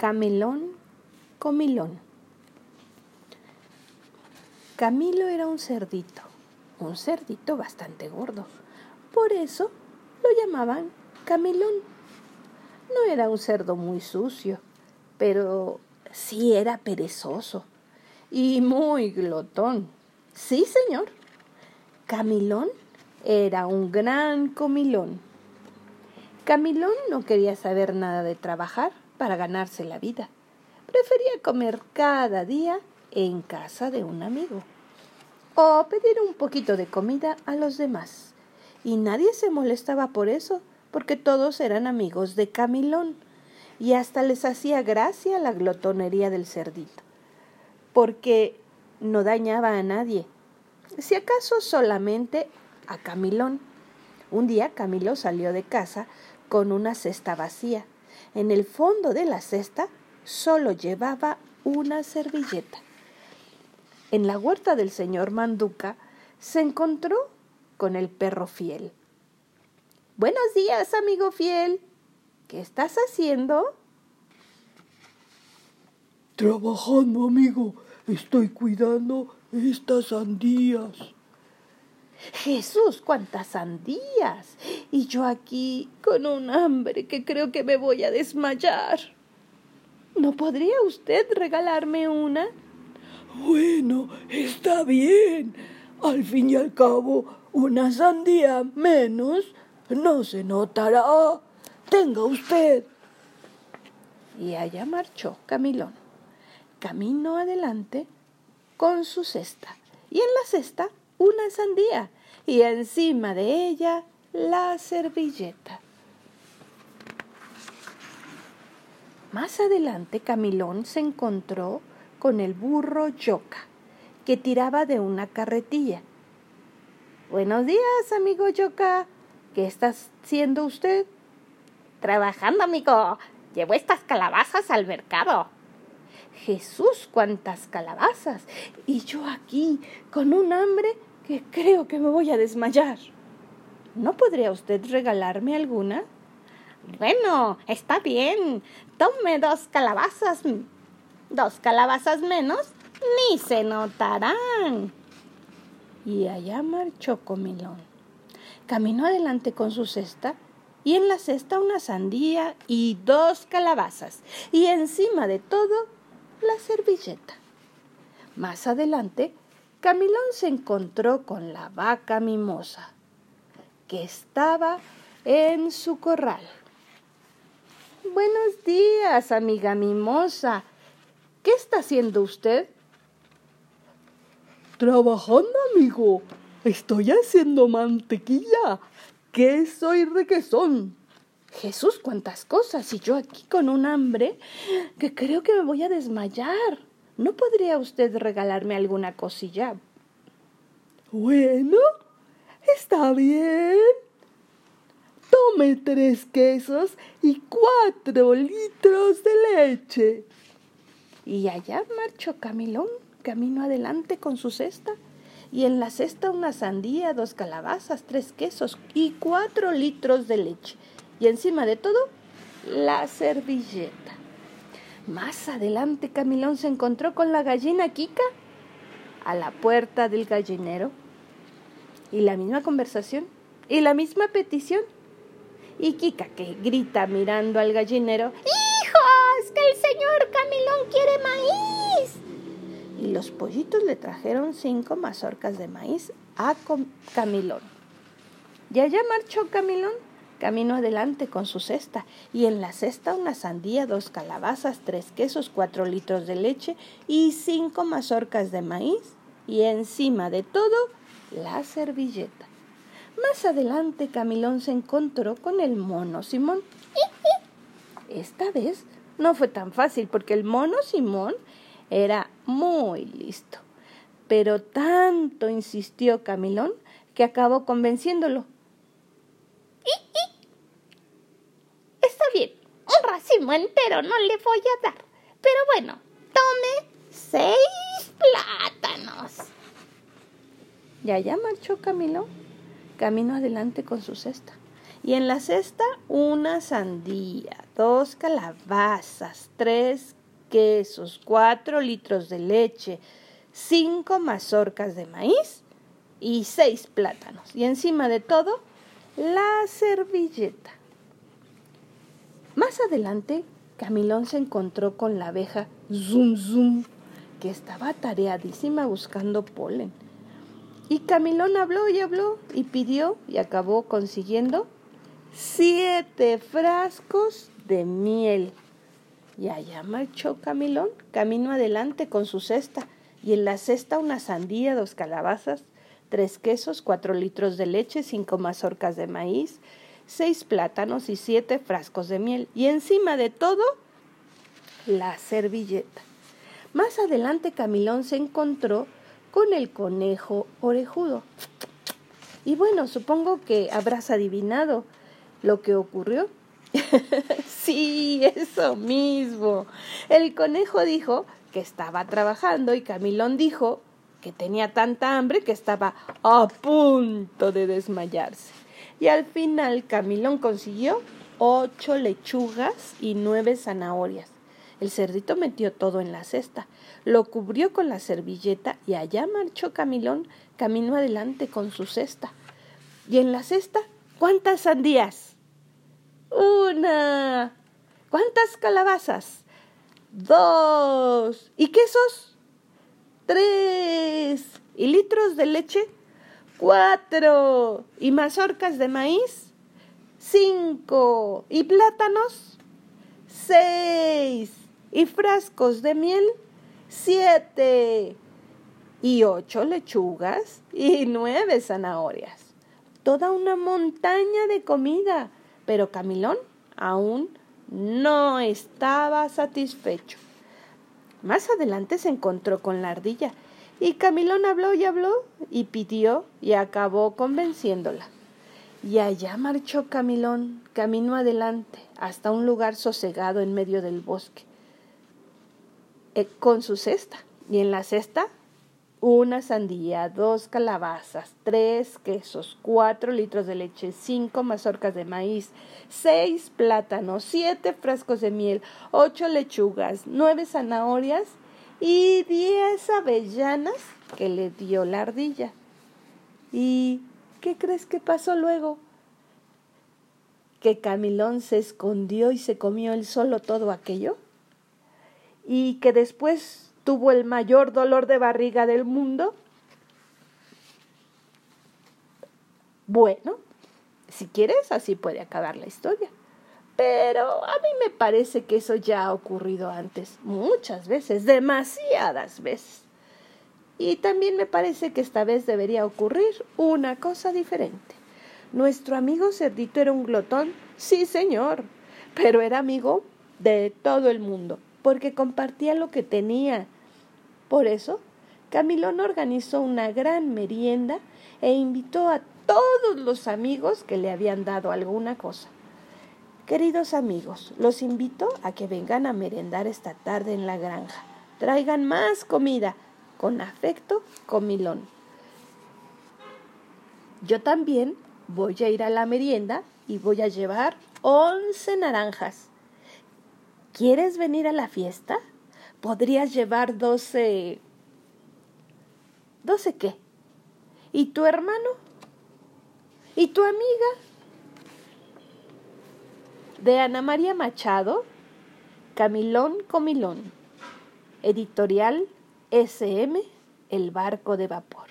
Camilón, comilón. Camilo era un cerdito, un cerdito bastante gordo. Por eso lo llamaban Camilón. No era un cerdo muy sucio, pero sí era perezoso y muy glotón. Sí, señor. Camilón era un gran comilón. Camilón no quería saber nada de trabajar para ganarse la vida. Prefería comer cada día en casa de un amigo o pedir un poquito de comida a los demás. Y nadie se molestaba por eso, porque todos eran amigos de Camilón y hasta les hacía gracia la glotonería del cerdito, porque no dañaba a nadie, si acaso solamente a Camilón. Un día Camilo salió de casa con una cesta vacía. En el fondo de la cesta solo llevaba una servilleta. En la huerta del señor Manduca se encontró con el perro fiel. Buenos días, amigo fiel. ¿Qué estás haciendo? Trabajando, amigo. Estoy cuidando estas sandías. Jesús, cuántas sandías. Y yo aquí con un hambre que creo que me voy a desmayar. ¿No podría usted regalarme una? Bueno, está bien. Al fin y al cabo, una sandía menos no se notará. Tenga usted. Y allá marchó Camilón, camino adelante con su cesta. Y en la cesta una sandía y encima de ella la servilleta. Más adelante Camilón se encontró con el burro Yoca, que tiraba de una carretilla. Buenos días, amigo Yoca. ¿Qué está haciendo usted? Trabajando, amigo. Llevo estas calabazas al mercado. Jesús, cuántas calabazas. Y yo aquí, con un hambre creo que me voy a desmayar. ¿No podría usted regalarme alguna? Bueno, está bien. Tome dos calabazas. Dos calabazas menos, ni se notarán. Y allá marchó Comilón. Caminó adelante con su cesta y en la cesta una sandía y dos calabazas y encima de todo la servilleta. Más adelante, Camilón se encontró con la vaca mimosa, que estaba en su corral. Buenos días, amiga mimosa. ¿Qué está haciendo usted? Trabajando, amigo. Estoy haciendo mantequilla, queso y requesón. Jesús, cuántas cosas. Y yo aquí con un hambre que creo que me voy a desmayar. ¿No podría usted regalarme alguna cosilla? Bueno, está bien. Tome tres quesos y cuatro litros de leche. Y allá marchó Camilón, camino adelante con su cesta. Y en la cesta una sandía, dos calabazas, tres quesos y cuatro litros de leche y encima de todo la servilleta. Más adelante Camilón se encontró con la gallina Kika a la puerta del gallinero y la misma conversación y la misma petición. Y Kika que grita mirando al gallinero, ¡Hijos! ¡Que el señor Camilón quiere maíz! Y los pollitos le trajeron cinco mazorcas de maíz a Camilón. Y allá marchó Camilón Camino adelante con su cesta, y en la cesta una sandía, dos calabazas, tres quesos, cuatro litros de leche y cinco mazorcas de maíz, y encima de todo la servilleta. Más adelante Camilón se encontró con el mono Simón. Esta vez no fue tan fácil porque el mono Simón era muy listo. Pero tanto insistió Camilón que acabó convenciéndolo. Entero no le voy a dar. Pero bueno, tome seis plátanos. Y allá marchó Camilo, camino adelante con su cesta. Y en la cesta una sandía, dos calabazas, tres quesos, cuatro litros de leche, cinco mazorcas de maíz y seis plátanos. Y encima de todo, la servilleta. Más adelante, Camilón se encontró con la abeja Zum Zum, que estaba tareadísima buscando polen. Y Camilón habló y habló y pidió y acabó consiguiendo siete frascos de miel. Y allá marchó Camilón, camino adelante con su cesta, y en la cesta una sandía, dos calabazas, tres quesos, cuatro litros de leche, cinco mazorcas de maíz, seis plátanos y siete frascos de miel. Y encima de todo, la servilleta. Más adelante Camilón se encontró con el conejo orejudo. Y bueno, supongo que habrás adivinado lo que ocurrió. sí, eso mismo. El conejo dijo que estaba trabajando y Camilón dijo que tenía tanta hambre que estaba a punto de desmayarse. Y al final Camilón consiguió ocho lechugas y nueve zanahorias. El cerdito metió todo en la cesta, lo cubrió con la servilleta y allá marchó Camilón camino adelante con su cesta. ¿Y en la cesta cuántas sandías? Una. ¿Cuántas calabazas? Dos. ¿Y quesos? Tres. ¿Y litros de leche? Cuatro. ¿Y mazorcas de maíz? Cinco. ¿Y plátanos? Seis. ¿Y frascos de miel? Siete. ¿Y ocho lechugas? ¿Y nueve zanahorias? Toda una montaña de comida. Pero Camilón aún no estaba satisfecho. Más adelante se encontró con la ardilla y Camilón habló y habló y pidió y acabó convenciéndola. Y allá marchó Camilón, camino adelante, hasta un lugar sosegado en medio del bosque, eh, con su cesta. Y en la cesta una sandía, dos calabazas, tres quesos, cuatro litros de leche, cinco mazorcas de maíz, seis plátanos, siete frascos de miel, ocho lechugas, nueve zanahorias y diez avellanas que le dio la ardilla. ¿Y qué crees que pasó luego? Que Camilón se escondió y se comió él solo todo aquello. Y que después tuvo el mayor dolor de barriga del mundo? Bueno, si quieres, así puede acabar la historia. Pero a mí me parece que eso ya ha ocurrido antes, muchas veces, demasiadas veces. Y también me parece que esta vez debería ocurrir una cosa diferente. Nuestro amigo Cerdito era un glotón, sí señor, pero era amigo de todo el mundo porque compartía lo que tenía. Por eso, Camilón organizó una gran merienda e invitó a todos los amigos que le habían dado alguna cosa. Queridos amigos, los invito a que vengan a merendar esta tarde en la granja. Traigan más comida. Con afecto, Comilón. Yo también voy a ir a la merienda y voy a llevar once naranjas. ¿Quieres venir a la fiesta? Podrías llevar doce... ¿Doce qué? ¿Y tu hermano? ¿Y tu amiga? De Ana María Machado, Camilón Comilón. Editorial SM El Barco de Vapor.